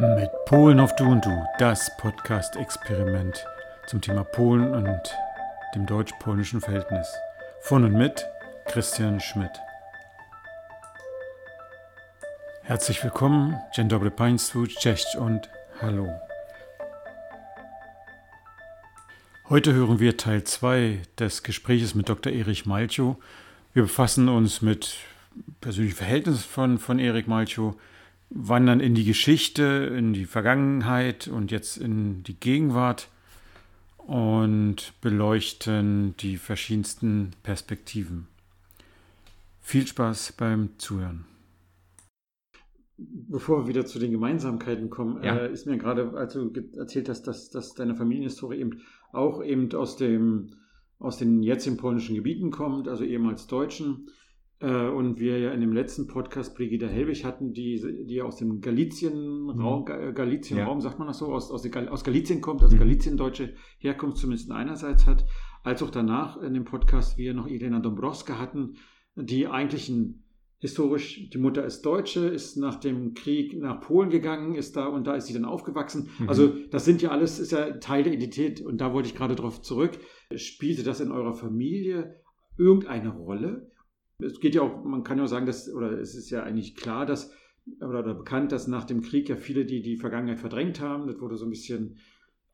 Mit Polen auf Du und Du, das Podcast-Experiment zum Thema Polen und dem deutsch-polnischen Verhältnis. Von und mit Christian Schmidt. Herzlich willkommen, dzień dobry Państwu, cześć und hallo. Heute hören wir Teil 2 des Gespräches mit Dr. Erich Malchow. Wir befassen uns mit persönlichen Verhältnissen von, von Erich Malchow, wandern in die Geschichte, in die Vergangenheit und jetzt in die Gegenwart und beleuchten die verschiedensten Perspektiven. Viel Spaß beim Zuhören. Bevor wir wieder zu den Gemeinsamkeiten kommen, ja. äh, ist mir gerade, als du erzählt hast, dass, dass deine Familienhistorie eben auch eben aus dem aus den jetzigen polnischen Gebieten kommt, also ehemals Deutschen, und wir ja in dem letzten Podcast Brigitte Helbig hatten, die, die aus dem Galizien-Raum, mhm. Galizien-Raum, ja. sagt man das so, aus, aus, aus Galizien kommt, also mhm. Galizien-deutsche Herkunft zumindest einerseits hat, als auch danach in dem Podcast wir noch Elena Dombrowska hatten, die eigentlich ein historisch, die Mutter ist Deutsche, ist nach dem Krieg nach Polen gegangen, ist da und da ist sie dann aufgewachsen. Mhm. Also das sind ja alles, ist ja Teil der Identität und da wollte ich gerade drauf zurück. Spielte das in eurer Familie irgendeine Rolle? Es geht ja auch, man kann ja auch sagen, dass, oder es ist ja eigentlich klar, dass, oder, oder bekannt, dass nach dem Krieg ja viele, die die Vergangenheit verdrängt haben, das wurde so ein bisschen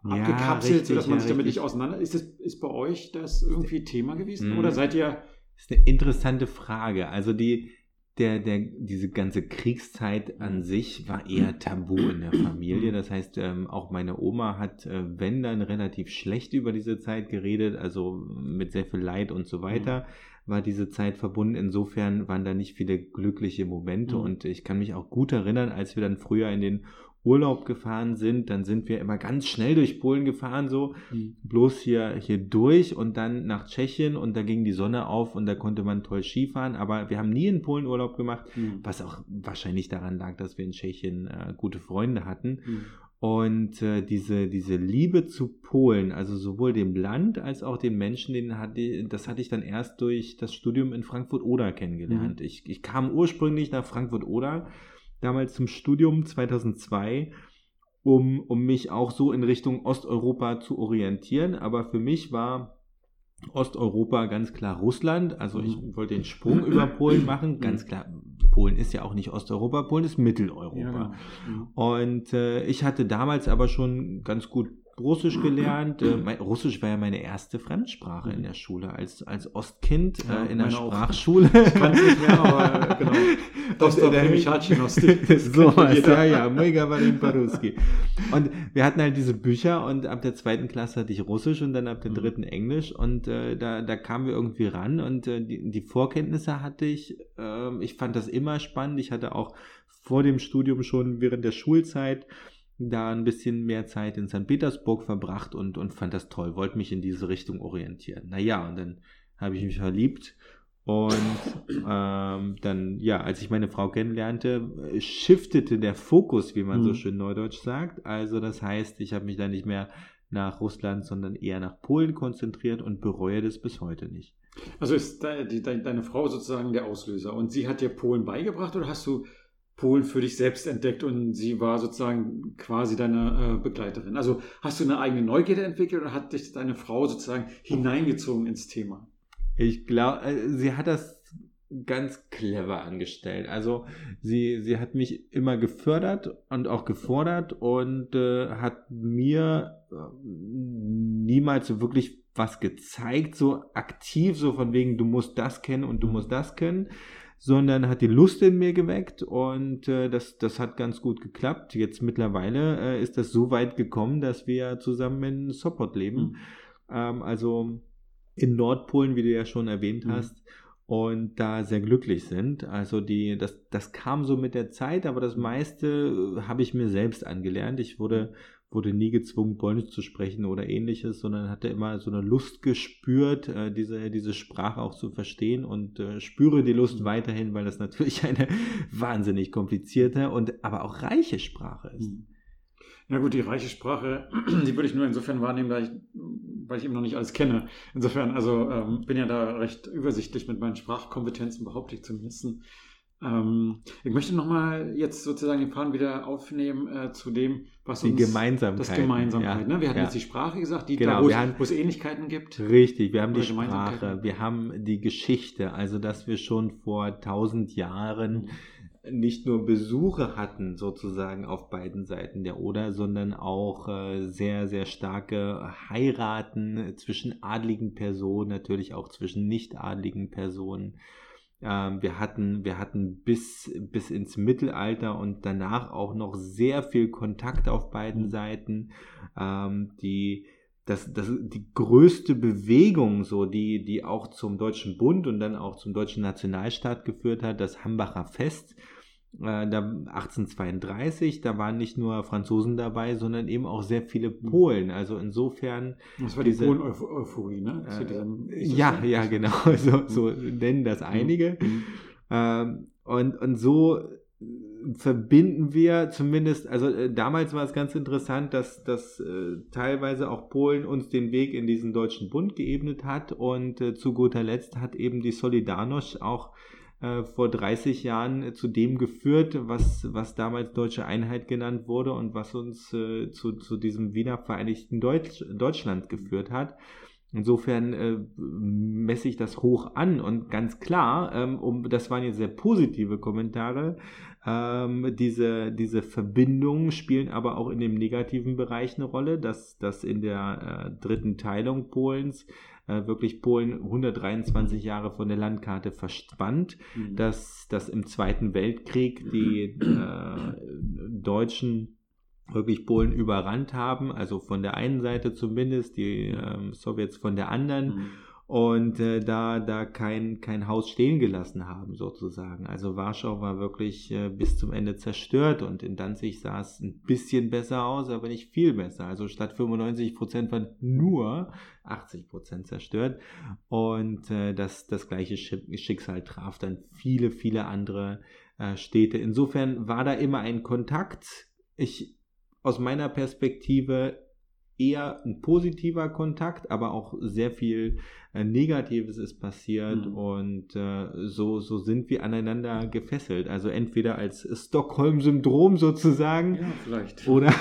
ja, abgekapselt, richtig, sodass man ja, sich damit nicht auseinander. Ist, das, ist bei euch das irgendwie Thema gewesen? Mhm. Oder seid ihr. Das ist eine interessante Frage. Also die, der, der, diese ganze Kriegszeit an sich war eher tabu in der Familie. Das heißt, ähm, auch meine Oma hat, äh, wenn dann, relativ schlecht über diese Zeit geredet, also mit sehr viel Leid und so weiter. Mhm war diese Zeit verbunden. Insofern waren da nicht viele glückliche Momente. Mhm. Und ich kann mich auch gut erinnern, als wir dann früher in den Urlaub gefahren sind, dann sind wir immer ganz schnell durch Polen gefahren, so mhm. bloß hier, hier durch und dann nach Tschechien und da ging die Sonne auf und da konnte man toll Skifahren, aber wir haben nie in Polen Urlaub gemacht, mhm. was auch wahrscheinlich daran lag, dass wir in Tschechien äh, gute Freunde hatten. Mhm. Und äh, diese, diese Liebe zu Polen, also sowohl dem Land als auch den Menschen, den hatte, das hatte ich dann erst durch das Studium in Frankfurt-Oder kennengelernt. Mhm. Ich, ich kam ursprünglich nach Frankfurt-Oder, damals zum Studium 2002, um, um mich auch so in Richtung Osteuropa zu orientieren. Aber für mich war Osteuropa ganz klar Russland. Also ich mhm. wollte den Sprung über Polen machen, ganz klar Polen ist ja auch nicht Osteuropa, Polen ist Mitteleuropa. Ja, genau. Mhm. Und äh, ich hatte damals aber schon ganz gut Russisch gelernt. Äh, mein, Russisch war ja meine erste Fremdsprache in der Schule als, als Ostkind ja, äh, in der Sprachschule. Auch. Ich kann es nicht mehr, aber genau. Der Michalchinostik. So was, ja, ja, mega Paruski. Und wir hatten halt diese Bücher und ab der zweiten Klasse hatte ich Russisch und dann ab der mhm. dritten Englisch und äh, da, da kamen wir irgendwie ran und äh, die, die Vorkenntnisse hatte ich. Äh, ich fand das immer spannend. Ich hatte auch vor dem Studium schon während der Schulzeit da ein bisschen mehr Zeit in St. Petersburg verbracht und, und fand das toll, wollte mich in diese Richtung orientieren. Naja, und dann habe ich mich verliebt und ähm, dann, ja, als ich meine Frau kennenlernte, shiftete der Fokus, wie man mhm. so schön neudeutsch sagt. Also das heißt, ich habe mich dann nicht mehr nach Russland, sondern eher nach Polen konzentriert und bereue das bis heute nicht. Also ist deine Frau sozusagen der Auslöser und sie hat dir Polen beigebracht oder hast du Polen für dich selbst entdeckt und sie war sozusagen quasi deine äh, Begleiterin. Also hast du eine eigene Neugierde entwickelt oder hat dich deine Frau sozusagen hineingezogen ins Thema? Ich glaube, äh, sie hat das ganz clever angestellt. Also sie, sie hat mich immer gefördert und auch gefordert und äh, hat mir äh, niemals so wirklich was gezeigt, so aktiv, so von wegen, du musst das kennen und du musst das können, sondern hat die Lust in mir geweckt und äh, das, das hat ganz gut geklappt. Jetzt mittlerweile äh, ist das so weit gekommen, dass wir zusammen in Sopot leben. Mhm. Ähm, also in Nordpolen, wie du ja schon erwähnt mhm. hast. Und da sehr glücklich sind. Also die, das, das kam so mit der Zeit, aber das meiste äh, habe ich mir selbst angelernt. Ich wurde wurde nie gezwungen, Polnisch zu sprechen oder ähnliches, sondern hatte immer so eine Lust gespürt, äh, diese, diese Sprache auch zu verstehen und äh, spüre die Lust mhm. weiterhin, weil das natürlich eine wahnsinnig komplizierte und aber auch reiche Sprache ist. Mhm. Ja gut, die reiche Sprache, die würde ich nur insofern wahrnehmen, weil ich, weil ich eben noch nicht alles kenne. Insofern, also ähm, bin ja da recht übersichtlich mit meinen Sprachkompetenzen, behaupte ich zumindest. Ähm, ich möchte nochmal jetzt sozusagen den Faden wieder aufnehmen äh, zu dem, was die uns Gemeinsamkeit. das Gemeinsamkeit. Ja. Ne? Wir hatten ja. jetzt die Sprache gesagt, die Genau, da, wo, es, Ähnlichkeiten gibt. Richtig, wir haben die. Sprache, wir haben die Geschichte, also dass wir schon vor tausend Jahren nicht nur Besuche hatten sozusagen auf beiden Seiten der Oder, sondern auch äh, sehr, sehr starke Heiraten zwischen adligen Personen, natürlich auch zwischen nicht adligen Personen. Ähm, wir hatten, wir hatten bis, bis ins Mittelalter und danach auch noch sehr viel Kontakt auf beiden Mhm. Seiten. Ähm, die, das, das, die größte Bewegung, so, die, die auch zum Deutschen Bund und dann auch zum Deutschen Nationalstaat geführt hat, das Hambacher Fest, äh, da 1832, da waren nicht nur Franzosen dabei, sondern eben auch sehr viele Polen. Also insofern Das war die Polen-Euphorie, ne? Äh, diesem- ja, so? ja, genau. So, so nennen das einige. Mhm. Ähm, und, und so äh, verbinden wir zumindest, also äh, damals war es ganz interessant, dass, dass äh, teilweise auch Polen uns den Weg in diesen deutschen Bund geebnet hat und äh, zu guter Letzt hat eben die Solidarność auch vor 30 Jahren äh, zu dem geführt, was, was damals deutsche Einheit genannt wurde und was uns äh, zu, zu diesem wiedervereinigten Deutsch, Deutschland geführt hat. Insofern äh, messe ich das hoch an und ganz klar, ähm, um, das waren jetzt sehr positive Kommentare, ähm, diese, diese Verbindungen spielen aber auch in dem negativen Bereich eine Rolle, dass, dass in der äh, dritten Teilung Polens äh, wirklich Polen 123 Jahre von der Landkarte verschwand, Mhm. dass, dass im Zweiten Weltkrieg die äh, Deutschen wirklich Polen überrannt haben, also von der einen Seite zumindest, die ähm, Sowjets von der anderen Mhm. und äh, da, da kein, kein Haus stehen gelassen haben sozusagen. Also Warschau war wirklich äh, bis zum Ende zerstört und in Danzig sah es ein bisschen besser aus, aber nicht viel besser. Also statt 95 Prozent waren nur 80 Prozent zerstört und äh, das, das gleiche Schi- Schicksal traf dann viele, viele andere äh, Städte. Insofern war da immer ein Kontakt. Ich aus meiner Perspektive eher ein positiver Kontakt, aber auch sehr viel Negatives ist passiert Mhm. und äh, so, so sind wir aneinander gefesselt. Also entweder als Stockholm-Syndrom sozusagen Ja, vielleicht. oder,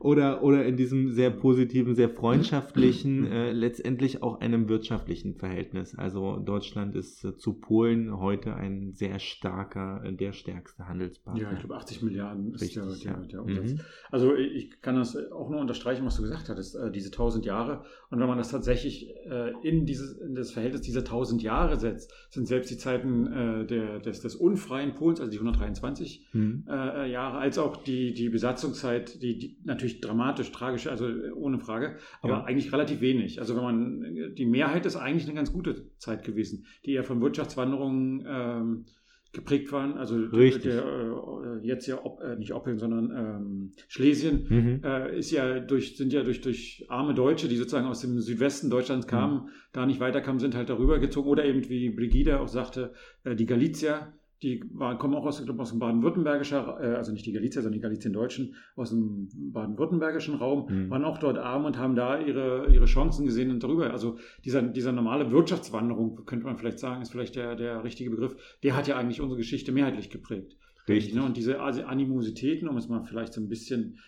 oder, oder in diesem sehr positiven, sehr freundschaftlichen, äh, letztendlich auch einem wirtschaftlichen Verhältnis. Also Deutschland ist äh, zu Polen heute ein sehr starker, äh, der stärkste Handelspartner. Ja, ich glaube 80 Milliarden ist der, Richtig, der, ja. der Umsatz. Mhm. Also ich kann das auch nur unterstreichen, was du gesagt hattest, äh, diese 1000 Jahre. Und wenn man das tatsächlich äh, in, dieses, in das Verhältnis dieser 1000 Jahre setzt, sind selbst die Zeiten äh, der, des, des unfreien Polens, also die 123 Mhm. äh, Jahre, als auch die, die Besatzungszeit, die, die natürlich dramatisch, tragisch, also äh, ohne Frage, aber Ja. eigentlich relativ wenig. Also wenn man, die Mehrheit ist eigentlich eine ganz gute Zeit gewesen, die eher von Wirtschaftswanderungen ähm, geprägt waren. Also Richtig. Der, äh, jetzt ja Op, äh, nicht Oppeln, sondern ähm, Schlesien Mhm. äh, ist ja durch, sind ja durch, durch arme Deutsche, die sozusagen aus dem Südwesten Deutschlands kamen, da nicht weiterkamen, sind halt darüber gezogen. Oder eben, wie Brigida auch sagte, äh, die Galizier, die waren, kommen auch aus, glaube, aus dem baden-württembergischer, äh, also nicht die Galizier, sondern die Galizien-Deutschen, aus dem baden-württembergischen Raum, Mhm. waren auch dort arm und haben da ihre, ihre Chancen gesehen und darüber. Also dieser, dieser normale Wirtschaftswanderung, könnte man vielleicht sagen, ist vielleicht der, der richtige Begriff, der hat ja eigentlich unsere Geschichte mehrheitlich geprägt. Richtig. Ne? Und diese Animositäten, um es mal vielleicht so ein bisschen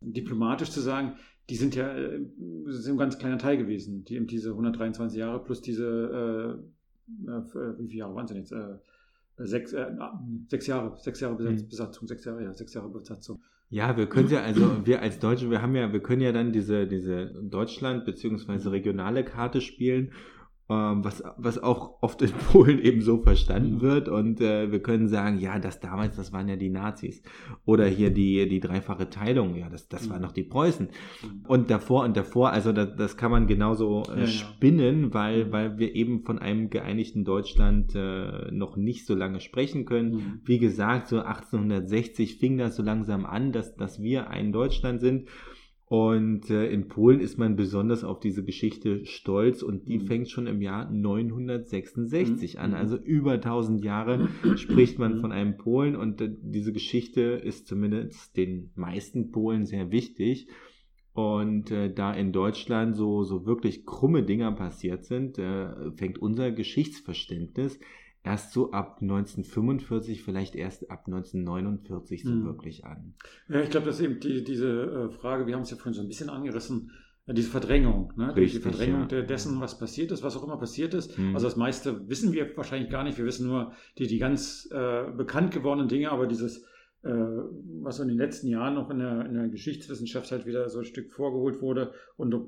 diplomatisch zu sagen, die sind ja äh, sind ein ganz kleiner Teil gewesen. Die eben diese 123 Jahre plus diese, äh, äh, wie viele Jahre waren es denn jetzt? Äh, sechs, äh, sechs Jahre, sechs Jahre Besatz, Mhm. Besatzung, sechs Jahre, ja, sechs Jahre Besatzung. Ja, wir können ja, also wir als Deutsche, wir haben ja, wir können ja dann diese, diese Deutschland- beziehungsweise regionale Karte spielen, was, was auch oft in Polen eben so verstanden wird. Und äh, wir können sagen, ja, das damals, das waren ja die Nazis. Oder hier die, die dreifache Teilung, ja, das, das waren noch die Preußen. Mhm. Und davor und davor, also das, das kann man genauso äh, spinnen, weil, Mhm. weil wir eben von einem geeinigten Deutschland äh, noch nicht so lange sprechen können. Mhm. Wie gesagt, so 1860 fing das so langsam an, dass, dass wir ein Deutschland sind. Und äh, in Polen ist man besonders auf diese Geschichte stolz und die Mhm. fängt schon im Jahr 966 an. Mhm. Also über 1000 Jahre spricht man Mhm. von einem Polen und äh, diese Geschichte ist zumindest den meisten Polen sehr wichtig. Und äh, da in Deutschland so, so wirklich krumme Dinger passiert sind, äh, fängt unser Geschichtsverständnis erst so ab 1945, vielleicht erst ab 1949 so hm. wirklich an. Ja, ich glaube, dass eben die, diese äh, Frage, wir haben es ja vorhin so ein bisschen angerissen, diese Verdrängung, ne? Richtig, die Verdrängung ja. dessen, was passiert ist, was auch immer passiert ist. Mhm. Also das meiste wissen wir wahrscheinlich gar nicht. Wir wissen nur die, die ganz äh, bekannt gewordenen Dinge, aber dieses, äh, was in den letzten Jahren noch in der, in der Geschichtswissenschaft halt wieder so ein Stück vorgeholt wurde und äh,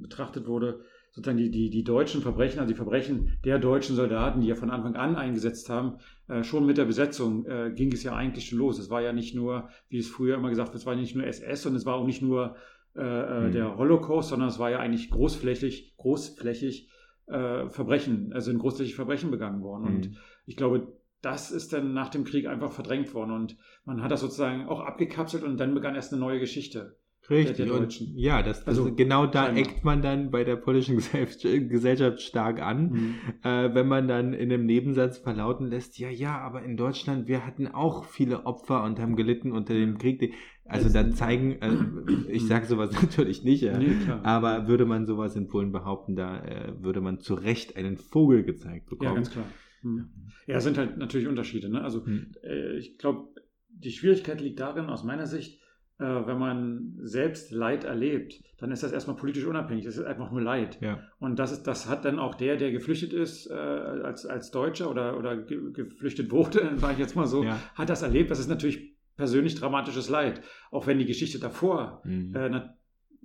betrachtet wurde, sozusagen die, die, die deutschen Verbrechen, also die Verbrechen der deutschen Soldaten, die ja von Anfang an eingesetzt haben, äh, schon mit der Besetzung äh, ging es ja eigentlich schon los. Es war ja nicht nur, wie es früher immer gesagt wird, es war nicht nur SS und es war auch nicht nur äh, äh, mhm. der Holocaust, sondern es war ja eigentlich großflächig, großflächig äh, Verbrechen, also sind großflächig Verbrechen begangen worden. Mhm. Und ich glaube, das ist dann nach dem Krieg einfach verdrängt worden und man hat das sozusagen auch abgekapselt und dann begann erst eine neue Geschichte. Richtig. Und, ja, das, das also, genau da scheinbar. eckt man dann bei der polnischen Gesellschaft stark an, mhm. äh, wenn man dann in einem Nebensatz verlauten lässt, ja, ja, aber in Deutschland, wir hatten auch viele Opfer und haben gelitten unter dem Krieg. Also dann zeigen, äh, ich sage sowas natürlich nicht, äh, nee, aber würde man sowas in Polen behaupten, da äh, würde man zu Recht einen Vogel gezeigt bekommen. Ja, ganz klar. Mhm. Ja, es sind halt natürlich Unterschiede. Ne? Also mhm. ich glaube, die Schwierigkeit liegt darin, aus meiner Sicht, äh, wenn man selbst Leid erlebt, dann ist das erstmal politisch unabhängig. Das ist einfach nur Leid. Ja. Und das, ist, das hat dann auch der, der geflüchtet ist, äh, als, als Deutscher oder, oder ge geflüchtet wurde, sage ich jetzt mal so, ja. hat das erlebt. Das ist natürlich persönlich dramatisches Leid. Auch wenn die Geschichte davor mhm. äh,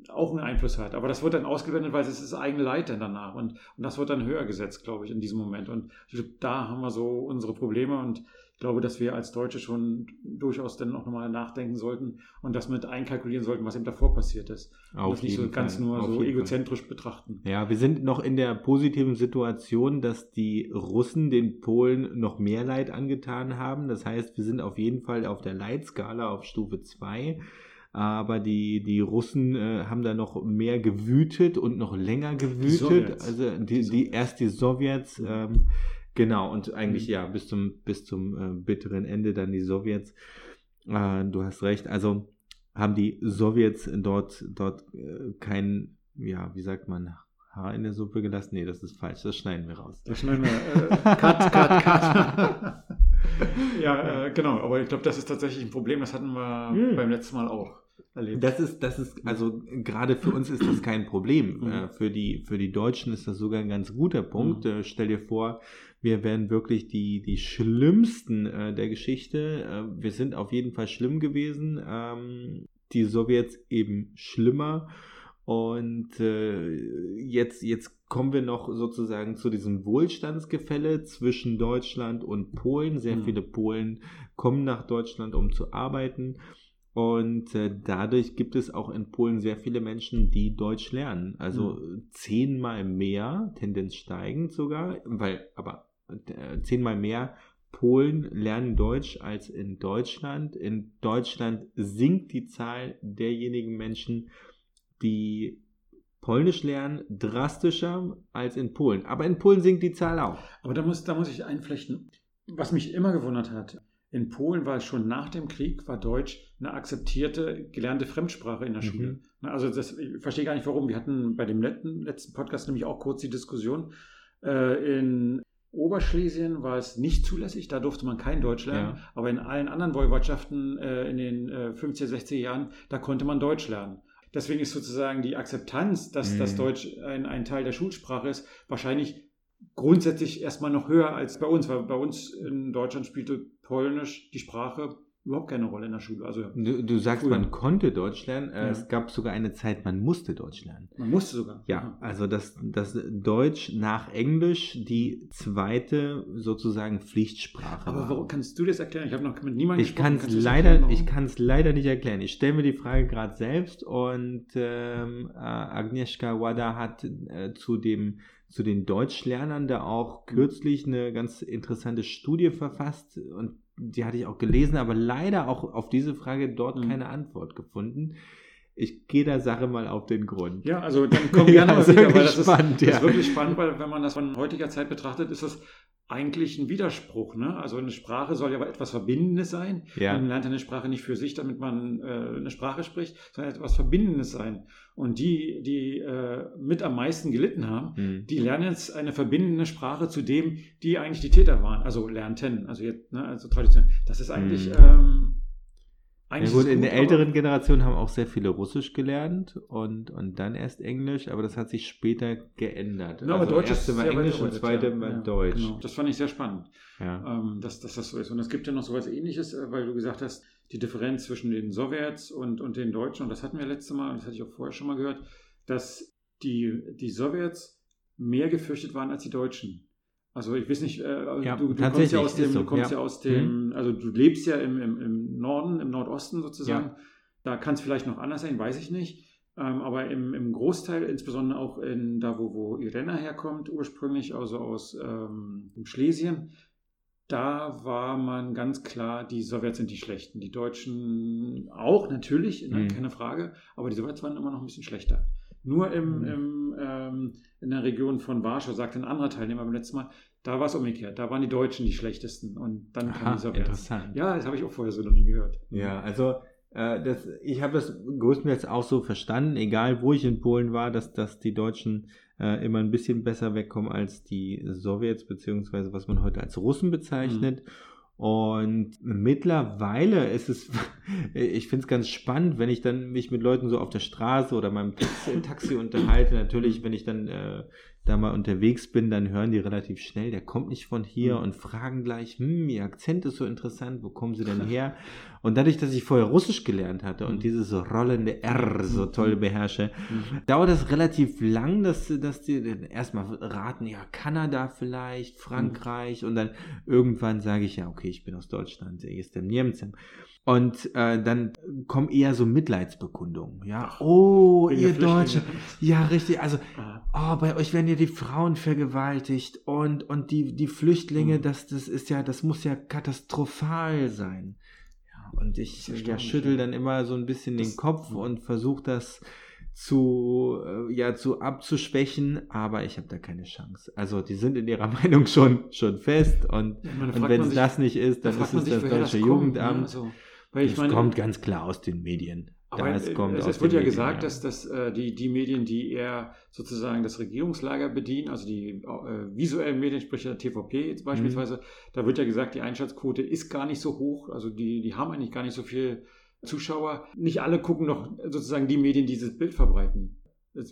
auch einen Einfluss hat. Aber das wird dann ausgewendet, weil es ist das eigene Leid dann danach. Und, und das wird dann höher gesetzt, glaube ich, in diesem Moment. Und da haben wir so unsere Probleme. Und ich glaube, dass wir als Deutsche schon durchaus dann auch nochmal nachdenken sollten und das mit einkalkulieren sollten, was eben davor passiert ist. Auf und das nicht so ganz nur Auf so egozentrisch Fall. betrachten. Ja, wir sind noch in der positiven Situation, dass die Russen den Polen noch mehr Leid angetan haben. Das heißt, wir sind auf jeden Fall auf der Leitskala auf Stufe 2 aber die, die Russen äh, haben da noch mehr gewütet und noch länger gewütet. Die also die, die, erst die Sowjets, ähm, Genau, und eigentlich mhm. ja, bis zum, bis zum äh, bitteren Ende dann die Sowjets. Äh, du hast recht, also haben die Sowjets dort, dort äh, kein, ja, wie sagt man, Haar in der Suppe gelassen? Nee, das ist falsch, das schneiden wir raus. Das schneiden wir. Äh, cut, cut, cut. ja, äh, genau, aber ich glaube, das ist tatsächlich ein Problem, das hatten wir mhm. beim letzten Mal auch erlebt. Das ist, das ist, also gerade für uns ist das kein Problem. Mhm. Äh, für, die, für die Deutschen ist das sogar ein ganz guter Punkt. Mhm. Äh, stell dir vor, wir wären wirklich die, die schlimmsten äh, der Geschichte. Äh, wir sind auf jeden Fall schlimm gewesen. Ähm, die Sowjets eben schlimmer. Und äh, jetzt, jetzt kommen wir noch sozusagen zu diesem Wohlstandsgefälle zwischen Deutschland und Polen. Sehr mhm. viele Polen kommen nach Deutschland, um zu arbeiten. Und äh, dadurch gibt es auch in Polen sehr viele Menschen, die Deutsch lernen. Also mhm. zehnmal mehr, Tendenz steigend sogar, weil, aber zehnmal mehr Polen lernen Deutsch als in Deutschland. In Deutschland sinkt die Zahl derjenigen Menschen, die Polnisch lernen, drastischer als in Polen. Aber in Polen sinkt die Zahl auch. Aber da muss, da muss ich einflechten, was mich immer gewundert hat in Polen war schon nach dem Krieg, war Deutsch eine akzeptierte, gelernte Fremdsprache in der mhm. Schule. Also das, ich verstehe gar nicht warum. Wir hatten bei dem letzten, letzten Podcast nämlich auch kurz die Diskussion. Äh, in Oberschlesien war es nicht zulässig, da durfte man kein Deutsch lernen, ja. aber in allen anderen Woiwodschaften äh, in den äh, 50er, 60er Jahren, da konnte man Deutsch lernen. Deswegen ist sozusagen die Akzeptanz, dass mhm. das Deutsch ein, ein Teil der Schulsprache ist, wahrscheinlich grundsätzlich erstmal noch höher als bei uns, weil bei uns in Deutschland spielte Polnisch die Sprache überhaupt keine Rolle in der Schule. Also du, du sagst, früher. man konnte Deutsch lernen. Äh, ja. Es gab sogar eine Zeit, man musste Deutsch lernen. Man musste sogar. Ja, also das, das Deutsch nach Englisch die zweite sozusagen Pflichtsprache. Aber warum kannst du das erklären? Ich habe noch mit niemandem ich gesprochen. Kann's leider, ich kann es leider nicht erklären. Ich stelle mir die Frage gerade selbst und ähm, äh, Agnieszka Wada hat äh, zu dem zu den Deutschlernern da auch kürzlich eine ganz interessante Studie verfasst und die hatte ich auch gelesen, aber leider auch auf diese Frage dort mhm. keine Antwort gefunden. Ich gehe der Sache mal auf den Grund. Ja, also dann kommen gerne ja, mal wieder, weil das spannend, ist, ja. ist wirklich spannend, weil wenn man das von heutiger Zeit betrachtet, ist das eigentlich ein Widerspruch. Ne? Also eine Sprache soll ja aber etwas Verbindendes sein. Ja. Man lernt eine Sprache nicht für sich, damit man äh, eine Sprache spricht, sondern etwas Verbindendes sein. Und die, die äh, mit am meisten gelitten haben, mhm. die lernen jetzt eine verbindende Sprache zu dem, die eigentlich die Täter waren. Also lernten, also jetzt, ne, also traditionell. Das ist eigentlich. Mhm. Ähm, eigentlich ja gut, in der älteren Generation haben auch sehr viele Russisch gelernt und, und dann erst Englisch, aber das hat sich später geändert. Also aber Deutsch erste war Englisch und zweite ja. ja, Deutsch. Genau. Das fand ich sehr spannend, ja. ähm, dass, dass das so ist. Und es gibt ja noch so etwas ähnliches, äh, weil du gesagt hast, die Differenz zwischen den Sowjets und, und den Deutschen, und das hatten wir letztes Mal, und das hatte ich auch vorher schon mal gehört, dass die, die Sowjets mehr gefürchtet waren als die Deutschen. Also ich weiß nicht, äh, ja, du, du, kommst ja aus dem, so. du kommst ja. ja aus dem, mhm. also du lebst ja im, im, im Norden, im Nordosten sozusagen. Ja. Da kann es vielleicht noch anders sein, weiß ich nicht. Ähm, aber im, im Großteil, insbesondere auch in da, wo, wo Irena herkommt, ursprünglich, also aus ähm, Schlesien, da war man ganz klar, die Sowjets sind die Schlechten. Die Deutschen auch natürlich, mhm. keine Frage, aber die Sowjets waren immer noch ein bisschen schlechter. Nur im, mhm. im, ähm, in der Region von Warschau, sagte ein anderer Teilnehmer beim letzten Mal, da war es umgekehrt. Da waren die Deutschen die schlechtesten und dann Aha, kam die Sowjets. Interessant. Ja, das habe ich auch vorher so noch nie gehört. Ja, also äh, das, ich habe das größtenteils auch so verstanden, egal wo ich in Polen war, dass, dass die Deutschen äh, immer ein bisschen besser wegkommen als die Sowjets, beziehungsweise was man heute als Russen bezeichnet. Mhm. Und mittlerweile ist es, ich finde es ganz spannend, wenn ich dann mich mit Leuten so auf der Straße oder meinem Taxi, unterhalte. Natürlich, wenn ich dann äh, da mal unterwegs bin, dann hören die relativ schnell, der kommt nicht von hier mhm. und fragen gleich, hm, ihr Akzent ist so interessant, wo kommen sie denn her? Und dadurch, dass ich vorher Russisch gelernt hatte und mhm. dieses rollende R so mhm. toll beherrsche, mhm. dauert es relativ lang, dass, dass die erstmal raten, ja, Kanada vielleicht, Frankreich und dann irgendwann sage ich, ja, okay, ich bin aus Deutschland, ich ist der Niemcem. Und äh, dann kommen eher so Mitleidsbekundungen. Ja, oh, ihr Deutsche. Ja, richtig. Also, ah. oh, bei euch werden ja die Frauen vergewaltigt und, und die, die Flüchtlinge, mhm. das, das ist ja, das muss ja katastrophal sein. Ja, und ich ja, schüttel dann immer so ein bisschen das, den Kopf und versuche das zu, äh, ja, zu abzuschwächen, aber ich habe da keine Chance. Also die sind in ihrer Meinung schon, schon fest und, und wenn es das nicht ist, dann ist es das deutsche das ne? Jugendamt. Ne? Also weil das meine, kommt ganz klar aus den Medien. Aber das kommt es, es wird ja Medien, gesagt, ja. dass, dass äh, die, die Medien, die eher sozusagen das Regierungslager bedienen, also die äh, visuellen Medien, sprich der TVP jetzt mhm. beispielsweise, mhm. da wird ja gesagt, die Einschaltquote ist gar nicht so hoch, also die, die haben eigentlich gar nicht so viel Zuschauer. Nicht alle gucken noch sozusagen die Medien, die dieses Bild verbreiten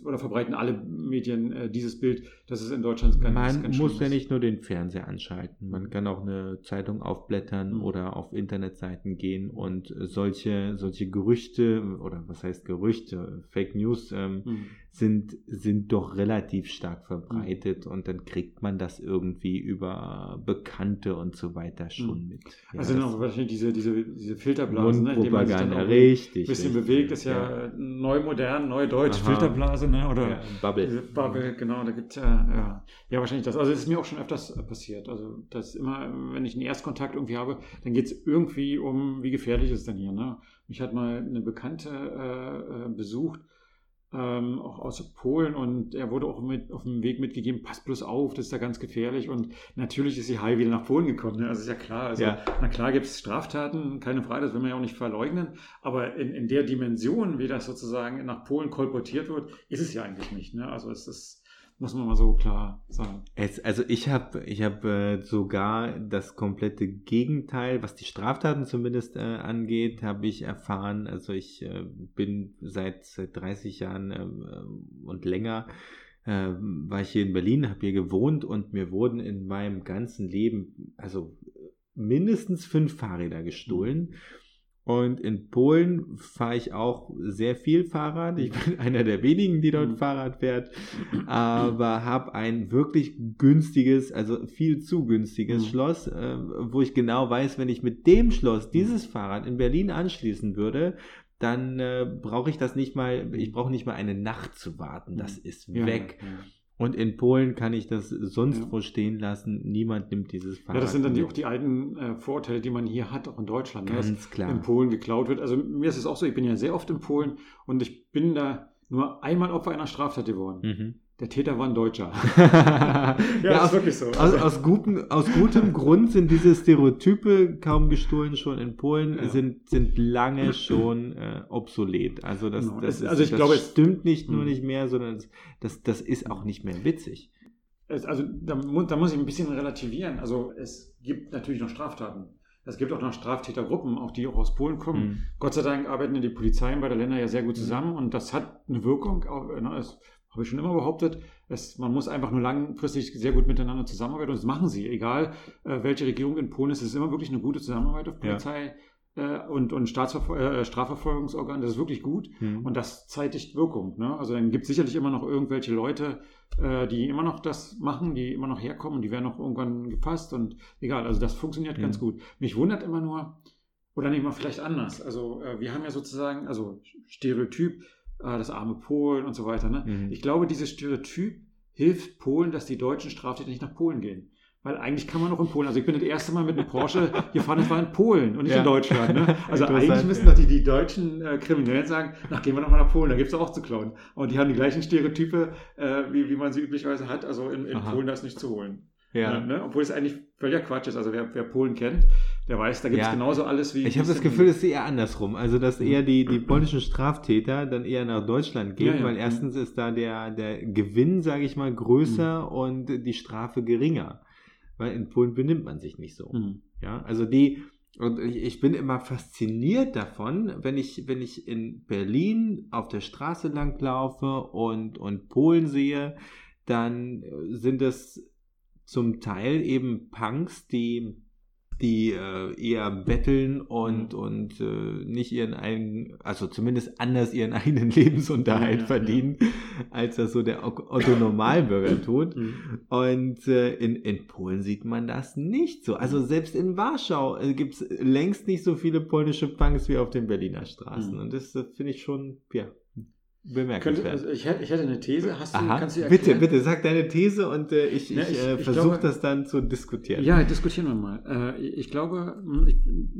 oder verbreiten alle Medien äh, dieses Bild, dass es in Deutschland ganz Man ganz muss ja nicht nur den Fernseher anschalten, man kann auch eine Zeitung aufblättern mhm. oder auf Internetseiten gehen und solche, solche Gerüchte oder was heißt Gerüchte, Fake News ähm, mhm sind, sind doch relativ stark verbreitet mhm. und dann kriegt man das irgendwie über Bekannte und so weiter schon mhm. mit. Ja, also noch wahrscheinlich diese, diese, diese Filterblasen, ne, in man sich dann auch richtig, ein bisschen richtig, bewegt, ist ja, ja, neu modern, neu deutsch, Aha. Filterblase, ne? Oder ja, Bubble. Bubble, genau, da gibt es ja, ja, ja, wahrscheinlich das. Also es ist mir auch schon öfters passiert. Also das immer, wenn ich einen Erstkontakt irgendwie habe, dann geht es irgendwie um, wie gefährlich ist es denn hier, ne? Mich hat mal eine Bekannte äh, äh besucht, ähm, auch aus Polen und er wurde auch mit auf dem Weg mitgegeben, pass bloß auf, das ist ja ganz gefährlich und natürlich ist sie heil wieder nach Polen gekommen, ne? also ist ja klar, also ja. na klar gibt es Straftaten, keine Frage, das will man ja auch nicht verleugnen, aber in, in der Dimension, wie das sozusagen nach Polen kolportiert wird, ist es ja eigentlich nicht, ne? also es ist muss man mal so klar sagen. Es, also ich habe ich hab, äh, sogar das komplette Gegenteil, was die Straftaten zumindest äh, angeht, habe ich erfahren. Also ich äh, bin seit, seit 30 Jahren ähm, äh, und länger war ich hier in Berlin, habe hier gewohnt und mir wurden in meinem ganzen Leben also mindestens fünf Fahrräder gestohlen. Mhm und in Polen fahre ich auch sehr viel Fahrrad. Ich bin einer der wenigen, die dort mhm. Fahrrad fährt, aber habe ein wirklich günstiges, also viel zu günstiges mhm. Schloss, äh, wo ich genau weiß, wenn ich mit dem Schloss dieses Fahrrad in Berlin anschließen würde, dann äh, brauche ich das nicht mal, ich brauche nicht mal eine Nacht zu warten. Das mhm. ist weg. Ja, ja. Und in Polen kann ich das sonst ja. wo stehen lassen. Niemand nimmt dieses Fahrrad. Ja, das sind dann die, auch die alten äh, Vorteile, die man hier hat, auch in Deutschland. Ne, Ganz klar. In Polen geklaut wird. Also mir ist es auch so, ich bin ja sehr oft in Polen und ich bin da nur einmal Opfer einer Straftat geworden. Mhm. Der Täter war ein Deutscher. ja, ja ist wirklich so. Aus, aus, gutem, aus gutem Grund sind diese Stereotype kaum gestohlen schon in Polen, ja. sind, sind lange schon äh, obsolet. Also das, genau. das, ist, also ich das glaube, stimmt nicht nur hm. nicht mehr, sondern das, das ist auch nicht mehr witzig. Es, also da, da muss ich ein bisschen relativieren. Also es gibt natürlich noch Straftaten. Es gibt auch noch Straftätergruppen, auch die auch aus Polen kommen. Mhm. Gott sei Dank arbeiten die Polizeien beider Länder ja sehr gut hm. zusammen und das hat eine Wirkung. Auch, ne, habe ich schon immer behauptet. Es, man muss einfach nur langfristig sehr gut miteinander zusammenarbeiten und das machen sie. Egal, äh, welche Regierung in Polen ist, es ist immer wirklich eine gute Zusammenarbeit auf Polizei. Ja. Äh, und, und äh, Strafverfolgungsorgan, das ist wirklich gut mhm. und das zeitigt Wirkung. Ne? Also dann gibt es sicherlich immer noch irgendwelche Leute, äh, die immer noch das machen, die immer noch herkommen, die werden auch irgendwann gepasst und egal, also das funktioniert mhm. ganz gut. Mich wundert immer nur, oder nicht mal vielleicht anders. Also äh, wir haben ja sozusagen, also Stereotyp, äh, das arme Polen und so weiter. Ne? Mhm. Ich glaube, dieses Stereotyp hilft Polen, dass die deutschen Straftäter nicht nach Polen gehen. Weil eigentlich kann man noch in Polen, also ich bin das erste Mal mit einem Porsche gefahren, das war in Polen und nicht ja. in Deutschland. Ne? Also eigentlich müssen ja. doch die, die deutschen äh, Kriminellen sagen, nach gehen wir nochmal nach Polen, da gibt es auch zu klauen. Und die haben die gleichen Stereotype, äh, wie, wie man sie üblicherweise hat. Also in, in Polen da ist nicht zu holen. Ja. Ne? Obwohl es eigentlich völliger Quatsch ist. Also wer, wer Polen kennt, der weiß, da gibt es ja. genauso alles wie. Ich habe das Gefühl, es ist eher andersrum. Also, dass eher die, die polnischen Straftäter dann eher nach Deutschland gehen, ja, ja. weil erstens ist da der, der Gewinn, sage ich mal, größer mhm. und die Strafe geringer. Weil in Polen benimmt man sich nicht so. Mhm. Ja, also die, und ich bin immer fasziniert davon, wenn ich, wenn ich in Berlin auf der Straße langlaufe und, und Polen sehe, dann sind es zum Teil eben Punks, die die äh, eher betteln und, mhm. und äh, nicht ihren eigenen, also zumindest anders ihren eigenen Lebensunterhalt ja, verdienen, ja. als das so der Otto Normalbürger tut. Mhm. Und äh, in, in Polen sieht man das nicht so. Also selbst in Warschau äh, gibt es längst nicht so viele polnische Punks wie auf den Berliner Straßen. Mhm. Und das, das finde ich schon, ja, bemerkenswert. also ich, hätte, ich eine These. Hast du, Aha. kannst du erklären? Bitte, bitte, sag deine These und äh, ich, ja, ich, äh, versuche das dann zu diskutieren. Ja, diskutieren wir mal. Äh, ich glaube, hm, ich,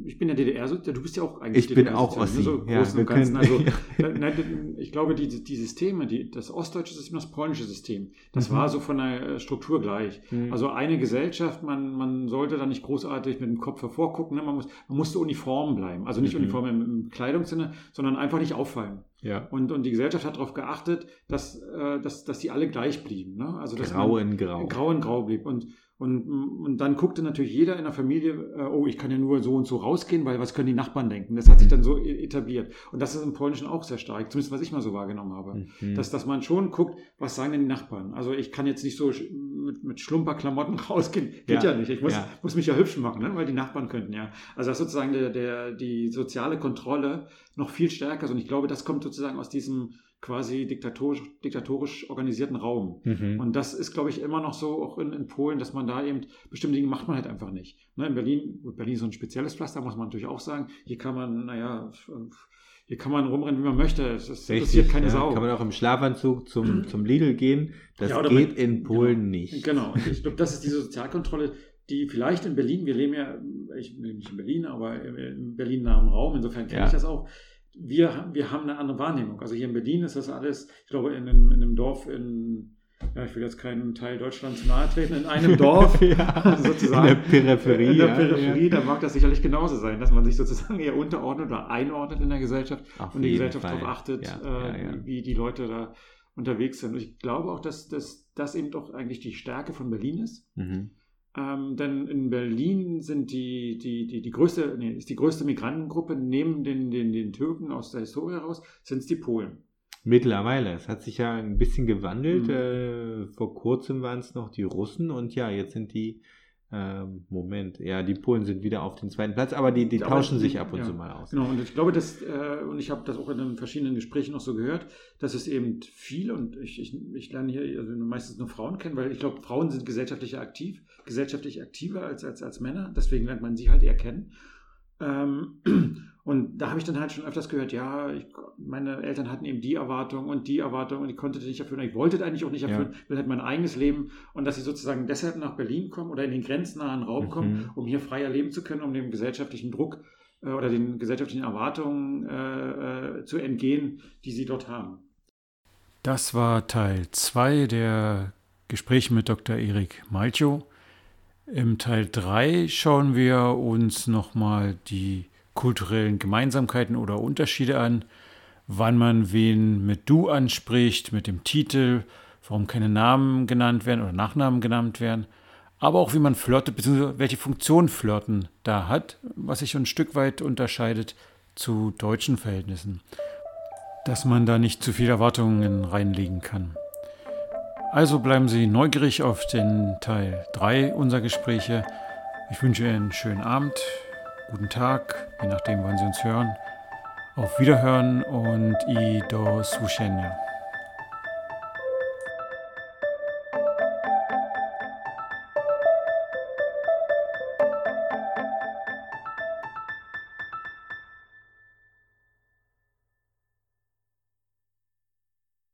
ich bin ja DDR, du bist ja auch eigentlich Ich bin auch Ossi. Ne, so ja, großen und Ganzen. Also, nein, ich glaube, die, die Systeme, die, das ostdeutsche System, das polnische System, das mhm. war so von der äh, Struktur gleich. Mhm. Also eine Gesellschaft, man, man sollte da nicht großartig mit dem Kopf hervorgucken, ne? man, muss, man musste uniform bleiben. Also nicht mhm. uniform im, im Kleidungssinne, sondern einfach nicht auffallen. Ja. Und, und die Gesellschaft hat darauf geachtet, dass, äh, dass, dass die alle gleich blieben. Ne? Also, dass grau in grau. Grau in grau blieb. Und, und, und dann guckte natürlich jeder in der Familie, äh, oh, ich kann ja nur so und so rausgehen, weil was können die Nachbarn denken? Das hat sich dann so e-, etabliert. Und das ist im Polnischen auch sehr stark, zumindest was ich mal so wahrgenommen habe. Mhm. Dass, dass man schon guckt, was sagen denn die Nachbarn? Also ich kann jetzt nicht so mit, mit Schlumperklamotten rausgehen. Geht ja, ja nicht. Ich muss, ja. muss mich ja hübsch machen, ne? weil die Nachbarn könnten ja. Also das ist sozusagen der, der, die soziale Kontrolle noch viel stärker. Und ich glaube, das kommt sozusagen aus diesem quasi diktatorisch, diktatorisch organisierten Raum. Mhm. Und das ist, glaube ich, immer noch so, auch in, in, Polen, dass man da eben bestimmte Dinge macht man halt einfach nicht. Ne, in Berlin, Berlin ist so ein spezielles Pflaster, muss man natürlich auch sagen. Hier kann man, naja, hier kann man rumrennen, wie man möchte. Es interessiert keine ja, Sau. Kann man auch im Schlafanzug zum, zum Lidl gehen. Das ja, geht mit, in Polen genau, nicht. Genau. Und ich glaube, das ist diese Sozialkontrolle, die vielleicht in Berlin, wir leben ja, ich lebe nicht in Berlin, aber im Berlin nahen Raum, insofern kenne ja. ich das auch wir, wir haben eine andere Wahrnehmung. Also hier in Berlin ist das alles, ich glaube, in einem, in einem Dorf in, ja, ich will jetzt keinen Teil Deutschlands nahe treten, in einem Dorf ja, sozusagen. In der Peripherie. In der Peripherie, ja, da mag das sicherlich genauso sein, dass man sich sozusagen eher unterordnet oder einordnet in der Gesellschaft Auf und die Gesellschaft darauf achtet, äh, wie die Leute da unterwegs sind. Und ich glaube auch, dass das eben doch eigentlich die Stärke von Berlin ist. Mhm ähm, denn in Berlin sind die, die, die, die größte, nee, ist die größte Migrantengruppe neben den, den, den Türken aus der Historie heraus, sind es die Polen. Mittlerweile. Es hat sich ja ein bisschen gewandelt. Mhm. Äh, vor kurzem waren es noch die Russen und ja, jetzt sind die ähm, Moment, ja, die Polen sind wieder auf den zweiten Platz, aber die, die aber tauschen sich ab und ja, zu mal aus. Genau, und ich glaube, dass, äh, und ich habe das auch in den verschiedenen Gesprächen noch so gehört, dass es eben viele, und ich, ich, ich lerne hier also meistens nur Frauen kennen, weil ich glaube, Frauen sind gesellschaftlich aktiv, gesellschaftlich aktiver als, als, als Männer, deswegen lernt man sie halt eher kennen. Ähm, und da habe ich dann halt schon öfters gehört, ja, ich, meine Eltern hatten eben die Erwartung und die Erwartung und ich konnte das nicht erfüllen. Ich wollte das eigentlich auch nicht erfüllen, ja. will halt mein eigenes Leben und dass sie sozusagen deshalb nach Berlin kommen oder in den grenznahen Raum mhm. kommen, um hier freier leben zu können, um dem gesellschaftlichen Druck äh, oder den gesellschaftlichen Erwartungen äh, äh, zu entgehen, die sie dort haben. Das war Teil 2 der Gespräche mit Dr. Erik Malcho. Im Teil 3 schauen wir uns nochmal die kulturellen Gemeinsamkeiten oder Unterschiede an, wann man wen mit Du anspricht, mit dem Titel, warum keine Namen genannt werden oder Nachnamen genannt werden, aber auch wie man flirtet, beziehungsweise welche Funktion Flirten da hat, was sich ein Stück weit unterscheidet zu deutschen Verhältnissen, dass man da nicht zu viele Erwartungen reinlegen kann. Also bleiben Sie neugierig auf den Teil 3 unserer Gespräche. Ich wünsche Ihnen einen schönen Abend, guten Tag, je nachdem, wann Sie uns hören. Auf Wiederhören und i do słyszenia.